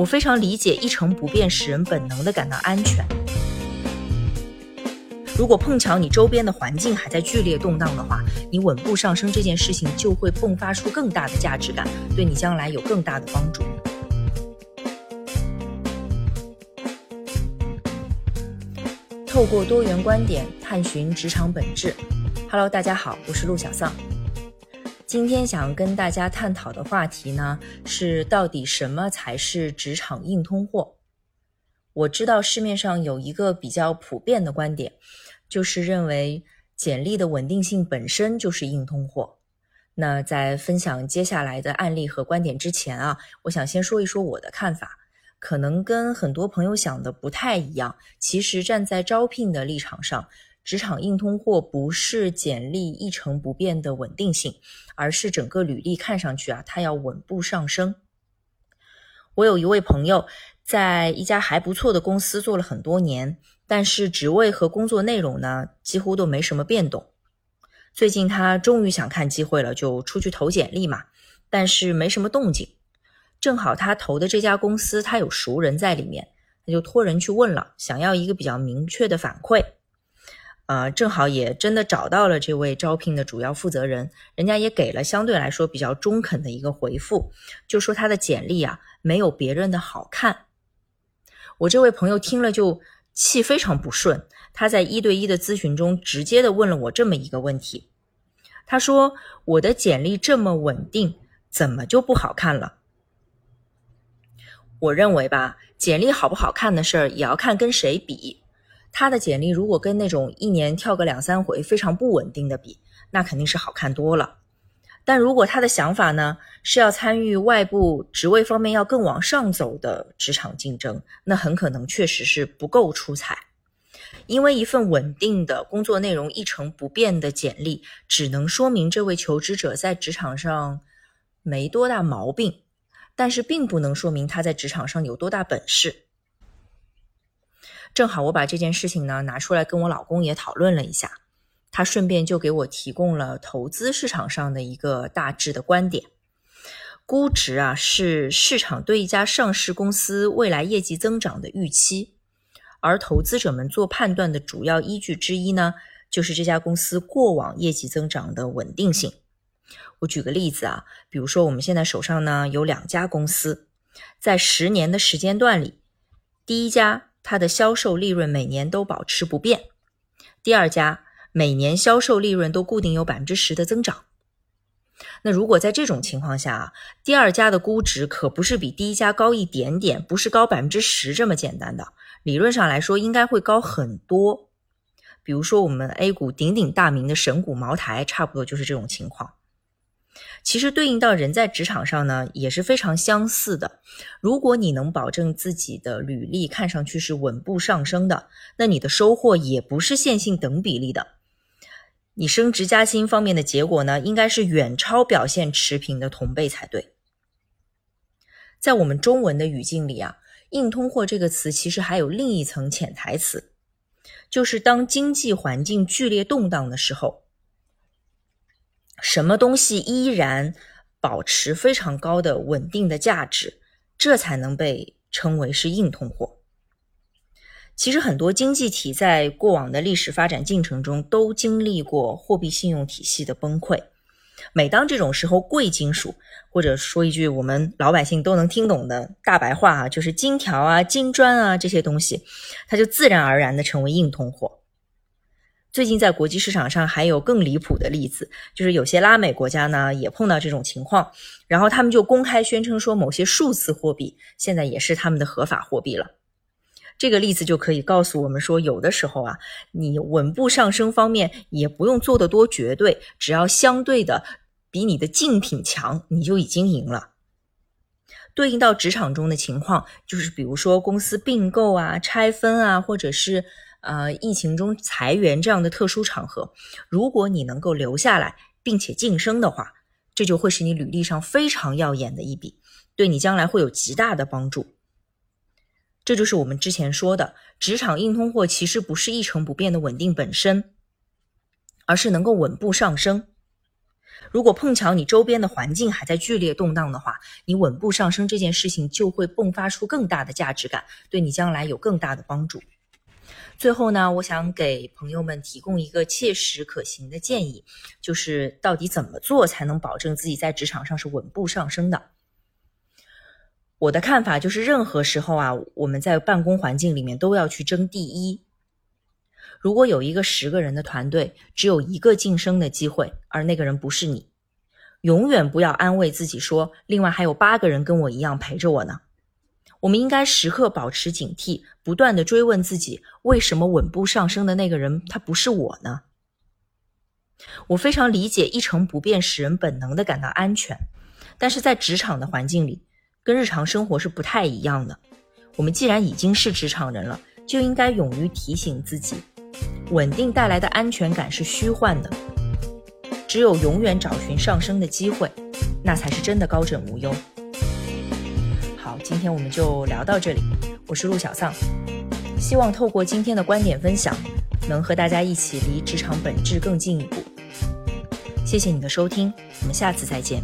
我非常理解一成不变使人本能的感到安全。如果碰巧你周边的环境还在剧烈动荡的话，你稳步上升这件事情就会迸发出更大的价值感，对你将来有更大的帮助。透过多元观点探寻职场本质。Hello，大家好，我是陆小丧。今天想跟大家探讨的话题呢，是到底什么才是职场硬通货？我知道市面上有一个比较普遍的观点，就是认为简历的稳定性本身就是硬通货。那在分享接下来的案例和观点之前啊，我想先说一说我的看法，可能跟很多朋友想的不太一样。其实站在招聘的立场上。职场硬通货不是简历一成不变的稳定性，而是整个履历看上去啊，它要稳步上升。我有一位朋友在一家还不错的公司做了很多年，但是职位和工作内容呢，几乎都没什么变动。最近他终于想看机会了，就出去投简历嘛，但是没什么动静。正好他投的这家公司他有熟人在里面，他就托人去问了，想要一个比较明确的反馈。呃，正好也真的找到了这位招聘的主要负责人，人家也给了相对来说比较中肯的一个回复，就说他的简历啊没有别人的好看。我这位朋友听了就气非常不顺，他在一对一的咨询中直接的问了我这么一个问题，他说我的简历这么稳定，怎么就不好看了？我认为吧，简历好不好看的事儿也要看跟谁比。他的简历如果跟那种一年跳个两三回非常不稳定的比，那肯定是好看多了。但如果他的想法呢是要参与外部职位方面要更往上走的职场竞争，那很可能确实是不够出彩。因为一份稳定的工作内容一成不变的简历，只能说明这位求职者在职场上没多大毛病，但是并不能说明他在职场上有多大本事。正好我把这件事情呢拿出来跟我老公也讨论了一下，他顺便就给我提供了投资市场上的一个大致的观点。估值啊是市场对一家上市公司未来业绩增长的预期，而投资者们做判断的主要依据之一呢，就是这家公司过往业绩增长的稳定性。我举个例子啊，比如说我们现在手上呢有两家公司，在十年的时间段里，第一家。它的销售利润每年都保持不变，第二家每年销售利润都固定有百分之十的增长。那如果在这种情况下啊，第二家的估值可不是比第一家高一点点，不是高百分之十这么简单的，理论上来说应该会高很多。比如说我们 A 股鼎鼎大名的神股茅台，差不多就是这种情况。其实对应到人在职场上呢，也是非常相似的。如果你能保证自己的履历看上去是稳步上升的，那你的收获也不是线性等比例的。你升职加薪方面的结果呢，应该是远超表现持平的同辈才对。在我们中文的语境里啊，“硬通货”这个词其实还有另一层潜台词，就是当经济环境剧烈动荡的时候。什么东西依然保持非常高的稳定的价值，这才能被称为是硬通货。其实很多经济体在过往的历史发展进程中都经历过货币信用体系的崩溃。每当这种时候，贵金属或者说一句我们老百姓都能听懂的大白话啊，就是金条啊、金砖啊这些东西，它就自然而然的成为硬通货。最近在国际市场上还有更离谱的例子，就是有些拉美国家呢也碰到这种情况，然后他们就公开宣称说某些数字货币现在也是他们的合法货币了。这个例子就可以告诉我们说，有的时候啊，你稳步上升方面也不用做得多绝对，只要相对的比你的竞品强，你就已经赢了。对应到职场中的情况，就是比如说公司并购啊、拆分啊，或者是。呃，疫情中裁员这样的特殊场合，如果你能够留下来并且晋升的话，这就会是你履历上非常耀眼的一笔，对你将来会有极大的帮助。这就是我们之前说的，职场硬通货其实不是一成不变的稳定本身，而是能够稳步上升。如果碰巧你周边的环境还在剧烈动荡的话，你稳步上升这件事情就会迸发出更大的价值感，对你将来有更大的帮助。最后呢，我想给朋友们提供一个切实可行的建议，就是到底怎么做才能保证自己在职场上是稳步上升的？我的看法就是，任何时候啊，我们在办公环境里面都要去争第一。如果有一个十个人的团队，只有一个晋升的机会，而那个人不是你，永远不要安慰自己说，另外还有八个人跟我一样陪着我呢。我们应该时刻保持警惕，不断的追问自己，为什么稳步上升的那个人他不是我呢？我非常理解一成不变使人本能的感到安全，但是在职场的环境里，跟日常生活是不太一样的。我们既然已经是职场人了，就应该勇于提醒自己。稳定带来的安全感是虚幻的，只有永远找寻上升的机会，那才是真的高枕无忧。今天我们就聊到这里，我是陆小丧，希望透过今天的观点分享，能和大家一起离职场本质更进一步。谢谢你的收听，我们下次再见。